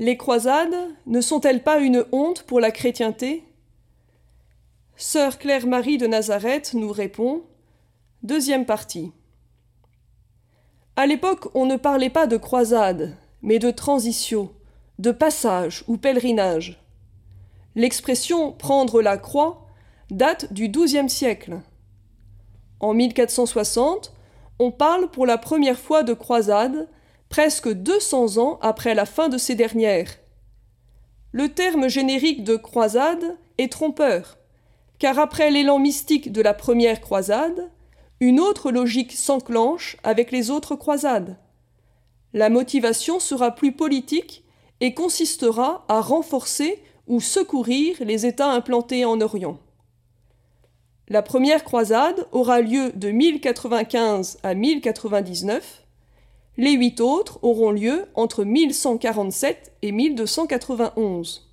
Les croisades ne sont-elles pas une honte pour la chrétienté? Sœur Claire-Marie de Nazareth nous répond Deuxième partie. À l'époque, on ne parlait pas de croisade, mais de transition, de passage ou pèlerinage. L'expression prendre la croix date du XIIe siècle. En 1460, on parle pour la première fois de croisade presque 200 ans après la fin de ces dernières. Le terme générique de croisade est trompeur, car après l'élan mystique de la première croisade, une autre logique s'enclenche avec les autres croisades. La motivation sera plus politique et consistera à renforcer ou secourir les États implantés en Orient. La première croisade aura lieu de 1095 à 1099. Les huit autres auront lieu entre 1147 et 1291.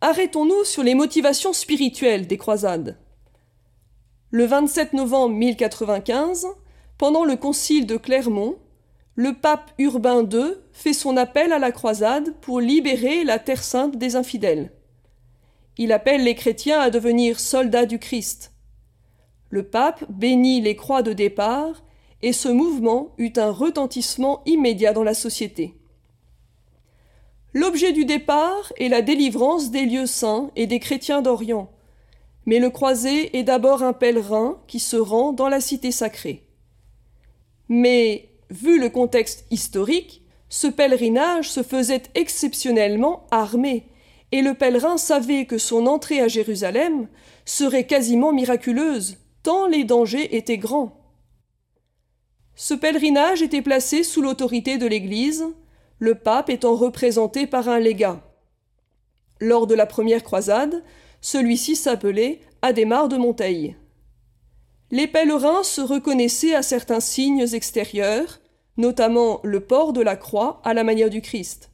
Arrêtons-nous sur les motivations spirituelles des croisades. Le 27 novembre 1095, pendant le concile de Clermont, le pape Urbain II fait son appel à la croisade pour libérer la Terre sainte des infidèles. Il appelle les chrétiens à devenir soldats du Christ. Le pape bénit les croix de départ et ce mouvement eut un retentissement immédiat dans la société. L'objet du départ est la délivrance des lieux saints et des chrétiens d'Orient, mais le croisé est d'abord un pèlerin qui se rend dans la cité sacrée. Mais, vu le contexte historique, ce pèlerinage se faisait exceptionnellement armé et le pèlerin savait que son entrée à Jérusalem serait quasiment miraculeuse, tant les dangers étaient grands. Ce pèlerinage était placé sous l'autorité de l'Église, le pape étant représenté par un légat. Lors de la première croisade, celui-ci s'appelait Adhémar de Monteil. Les pèlerins se reconnaissaient à certains signes extérieurs, notamment le port de la croix à la manière du Christ.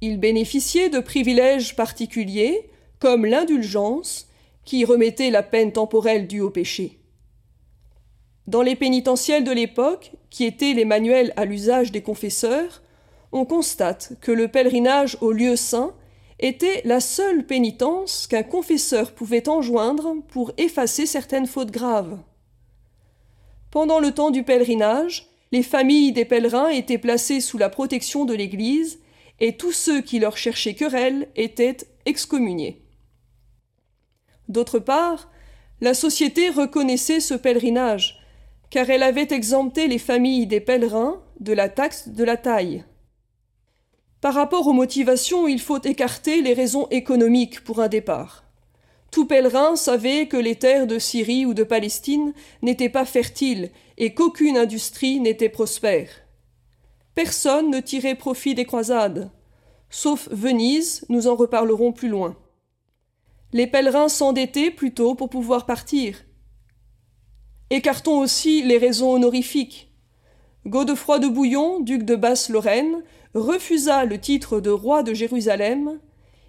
Il bénéficiait de privilèges particuliers, comme l'indulgence, qui remettait la peine temporelle due au péché. Dans les pénitentiels de l'époque, qui étaient les manuels à l'usage des confesseurs, on constate que le pèlerinage au lieu saint était la seule pénitence qu'un confesseur pouvait enjoindre pour effacer certaines fautes graves. Pendant le temps du pèlerinage, les familles des pèlerins étaient placées sous la protection de l'Église et tous ceux qui leur cherchaient querelle étaient excommuniés. D'autre part, la société reconnaissait ce pèlerinage, car elle avait exempté les familles des pèlerins de la taxe de la taille. Par rapport aux motivations, il faut écarter les raisons économiques pour un départ. Tout pèlerin savait que les terres de Syrie ou de Palestine n'étaient pas fertiles et qu'aucune industrie n'était prospère. Personne ne tirait profit des croisades. Sauf Venise, nous en reparlerons plus loin. Les pèlerins s'endettaient plutôt pour pouvoir partir. Écartons aussi les raisons honorifiques. Godefroy de Bouillon, duc de Basse-Lorraine, refusa le titre de roi de Jérusalem.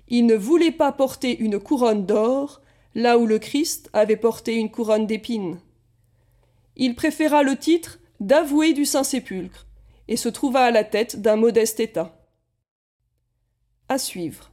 Il ne voulait pas porter une couronne d'or, là où le Christ avait porté une couronne d'épines. Il préféra le titre d'avoué du Saint-Sépulcre, et se trouva à la tête d'un modeste État. À suivre.